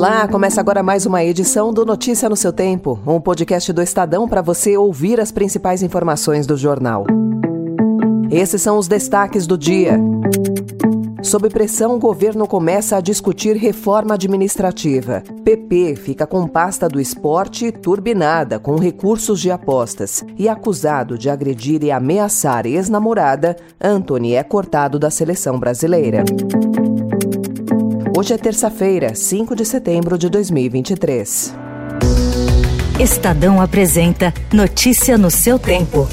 Olá, começa agora mais uma edição do Notícia no seu Tempo, um podcast do Estadão para você ouvir as principais informações do jornal. Esses são os destaques do dia. Sob pressão, o governo começa a discutir reforma administrativa. PP fica com pasta do esporte turbinada com recursos de apostas. E acusado de agredir e ameaçar ex-namorada, Anthony é cortado da seleção brasileira. Hoje é terça-feira, 5 de setembro de 2023. Estadão apresenta Notícia no seu tempo.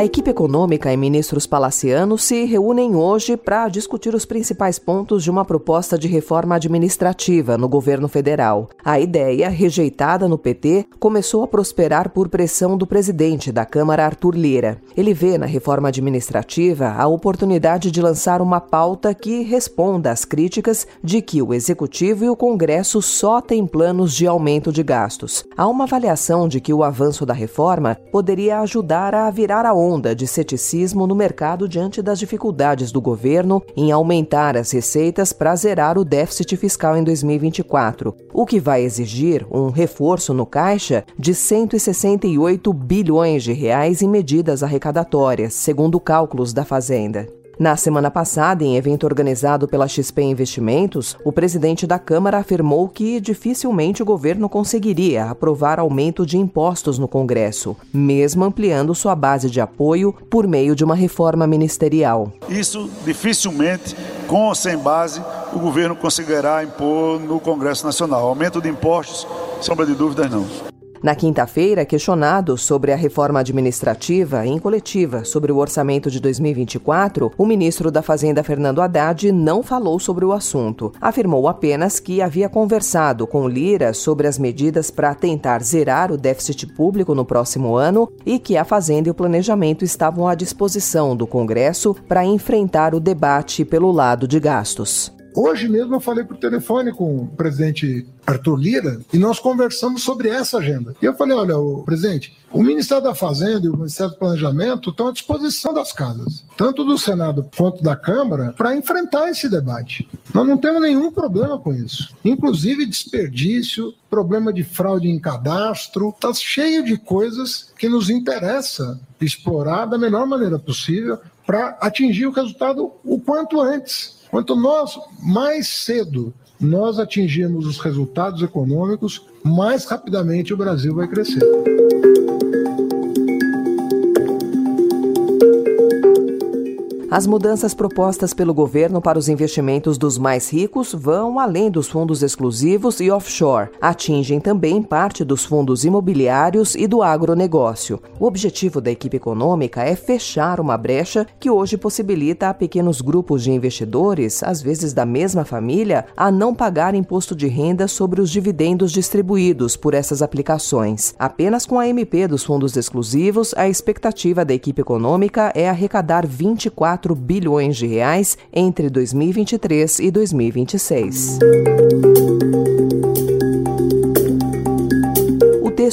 A equipe econômica e ministros palacianos se reúnem hoje para discutir os principais pontos de uma proposta de reforma administrativa no governo federal. A ideia, rejeitada no PT, começou a prosperar por pressão do presidente da Câmara, Arthur Lira. Ele vê na reforma administrativa a oportunidade de lançar uma pauta que responda às críticas de que o Executivo e o Congresso só têm planos de aumento de gastos. Há uma avaliação de que o avanço da reforma poderia ajudar a virar a onda onda de ceticismo no mercado diante das dificuldades do governo em aumentar as receitas para zerar o déficit fiscal em 2024, o que vai exigir um reforço no caixa de 168 bilhões de reais em medidas arrecadatórias, segundo cálculos da Fazenda. Na semana passada, em evento organizado pela XP Investimentos, o presidente da Câmara afirmou que dificilmente o governo conseguiria aprovar aumento de impostos no Congresso, mesmo ampliando sua base de apoio por meio de uma reforma ministerial. Isso dificilmente, com ou sem base, o governo conseguirá impor no Congresso Nacional. Aumento de impostos, sombra de dúvidas, não. Na quinta-feira, questionado sobre a reforma administrativa em coletiva sobre o orçamento de 2024, o ministro da Fazenda, Fernando Haddad, não falou sobre o assunto. Afirmou apenas que havia conversado com Lira sobre as medidas para tentar zerar o déficit público no próximo ano e que a Fazenda e o Planejamento estavam à disposição do Congresso para enfrentar o debate pelo lado de gastos. Hoje mesmo eu falei por telefone com o presidente Arthur Lira e nós conversamos sobre essa agenda. E eu falei: olha, o presidente, o Ministério da Fazenda e o Ministério do Planejamento estão à disposição das casas, tanto do Senado quanto da Câmara, para enfrentar esse debate. Nós não temos nenhum problema com isso. Inclusive desperdício, problema de fraude em cadastro, está cheio de coisas que nos interessa explorar da melhor maneira possível para atingir o resultado o quanto antes. Quanto nós mais cedo nós atingirmos os resultados econômicos, mais rapidamente o Brasil vai crescer. As mudanças propostas pelo governo para os investimentos dos mais ricos vão além dos fundos exclusivos e offshore. Atingem também parte dos fundos imobiliários e do agronegócio. O objetivo da equipe econômica é fechar uma brecha que hoje possibilita a pequenos grupos de investidores, às vezes da mesma família, a não pagar imposto de renda sobre os dividendos distribuídos por essas aplicações. Apenas com a MP dos fundos exclusivos, a expectativa da equipe econômica é arrecadar 24 4 bilhões de reais entre 2023 e 2026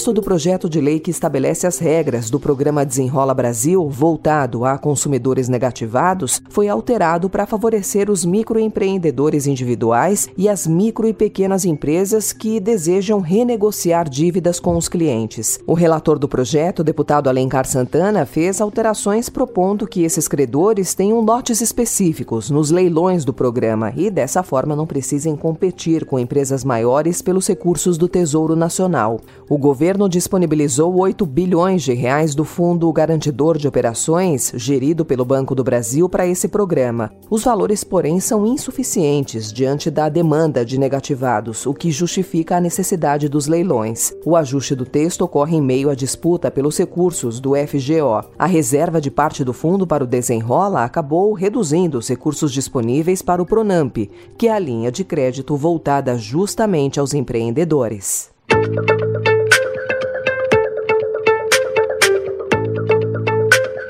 texto do projeto de lei que estabelece as regras do programa Desenrola Brasil, voltado a consumidores negativados, foi alterado para favorecer os microempreendedores individuais e as micro e pequenas empresas que desejam renegociar dívidas com os clientes. O relator do projeto, deputado Alencar Santana, fez alterações propondo que esses credores tenham lotes específicos nos leilões do programa e, dessa forma, não precisem competir com empresas maiores pelos recursos do Tesouro Nacional. O governo governo disponibilizou 8 bilhões de reais do Fundo Garantidor de Operações, gerido pelo Banco do Brasil, para esse programa. Os valores, porém, são insuficientes diante da demanda de negativados, o que justifica a necessidade dos leilões. O ajuste do texto ocorre em meio à disputa pelos recursos do FGO. A reserva de parte do fundo para o desenrola acabou reduzindo os recursos disponíveis para o Pronamp, que é a linha de crédito voltada justamente aos empreendedores.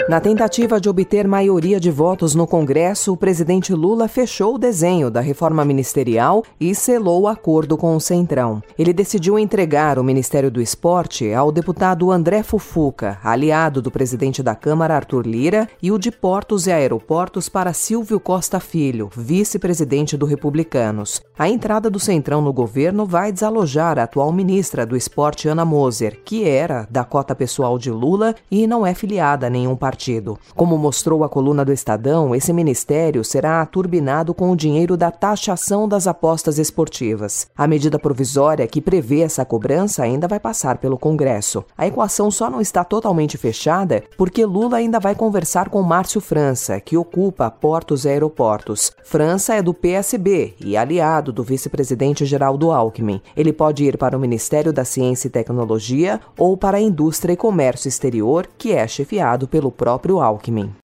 Na tentativa de obter maioria de votos no Congresso, o presidente Lula fechou o desenho da reforma ministerial e selou o acordo com o Centrão. Ele decidiu entregar o Ministério do Esporte ao deputado André Fufuca, aliado do presidente da Câmara Arthur Lira, e o de Portos e Aeroportos para Silvio Costa Filho, vice-presidente do Republicanos. A entrada do Centrão no governo vai desalojar a atual ministra do Esporte Ana Moser, que era da cota pessoal de Lula e não é filiada a nenhum partido partido. Como mostrou a coluna do Estadão, esse ministério será turbinado com o dinheiro da taxação das apostas esportivas. A medida provisória que prevê essa cobrança ainda vai passar pelo Congresso. A equação só não está totalmente fechada porque Lula ainda vai conversar com Márcio França, que ocupa portos e aeroportos. França é do PSB e aliado do vice-presidente Geraldo Alckmin. Ele pode ir para o Ministério da Ciência e Tecnologia ou para a Indústria e Comércio Exterior, que é chefiado pelo próprio Alckmin.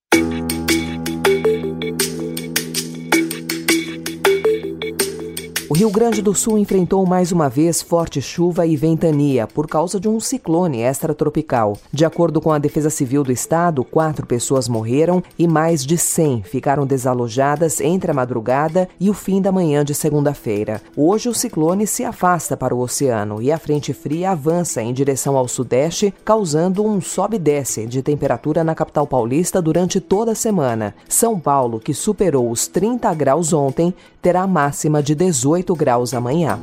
O Rio Grande do Sul enfrentou mais uma vez forte chuva e ventania por causa de um ciclone extratropical. De acordo com a Defesa Civil do Estado, quatro pessoas morreram e mais de 100 ficaram desalojadas entre a madrugada e o fim da manhã de segunda-feira. Hoje, o ciclone se afasta para o oceano e a frente fria avança em direção ao sudeste, causando um sobe e desce de temperatura na capital paulista durante toda a semana. São Paulo, que superou os 30 graus ontem, terá máxima de 18 18 graus amanhã.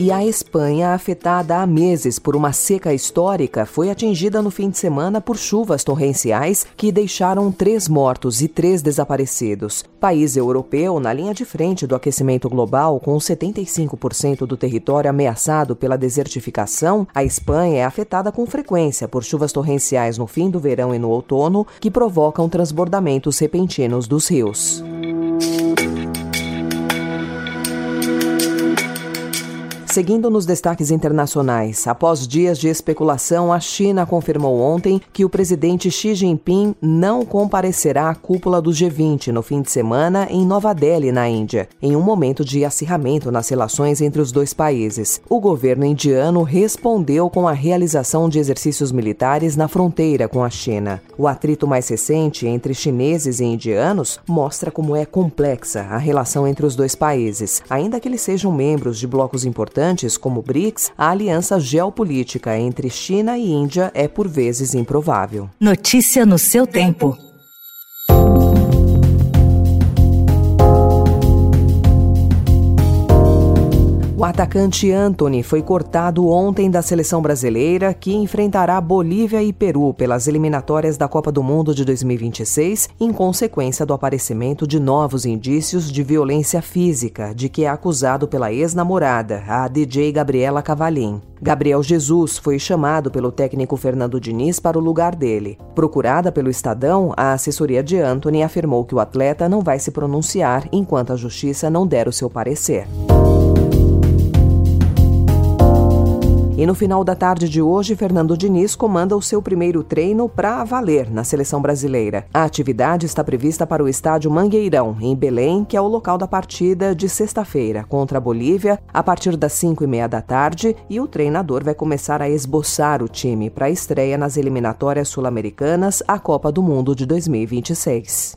E a Espanha, afetada há meses por uma seca histórica, foi atingida no fim de semana por chuvas torrenciais que deixaram três mortos e três desaparecidos. País europeu na linha de frente do aquecimento global, com 75% do território ameaçado pela desertificação, a Espanha é afetada com frequência por chuvas torrenciais no fim do verão e no outono que provocam transbordamentos repentinos dos rios. Seguindo nos destaques internacionais, após dias de especulação, a China confirmou ontem que o presidente Xi Jinping não comparecerá à cúpula do G20 no fim de semana em Nova Delhi, na Índia, em um momento de acirramento nas relações entre os dois países. O governo indiano respondeu com a realização de exercícios militares na fronteira com a China. O atrito mais recente entre chineses e indianos mostra como é complexa a relação entre os dois países, ainda que eles sejam membros de blocos importantes importantes como o BRICS, a aliança geopolítica entre China e Índia é por vezes improvável. Notícia no seu tempo. Atacante Anthony foi cortado ontem da seleção brasileira, que enfrentará Bolívia e Peru pelas eliminatórias da Copa do Mundo de 2026, em consequência do aparecimento de novos indícios de violência física de que é acusado pela ex-namorada, a DJ Gabriela Cavalim. Gabriel Jesus foi chamado pelo técnico Fernando Diniz para o lugar dele. Procurada pelo Estadão, a assessoria de Anthony afirmou que o atleta não vai se pronunciar enquanto a justiça não der o seu parecer. E no final da tarde de hoje, Fernando Diniz comanda o seu primeiro treino para valer na seleção brasileira. A atividade está prevista para o estádio Mangueirão, em Belém, que é o local da partida de sexta-feira contra a Bolívia, a partir das 5 e meia da tarde, e o treinador vai começar a esboçar o time para a estreia nas eliminatórias sul-americanas à Copa do Mundo de 2026.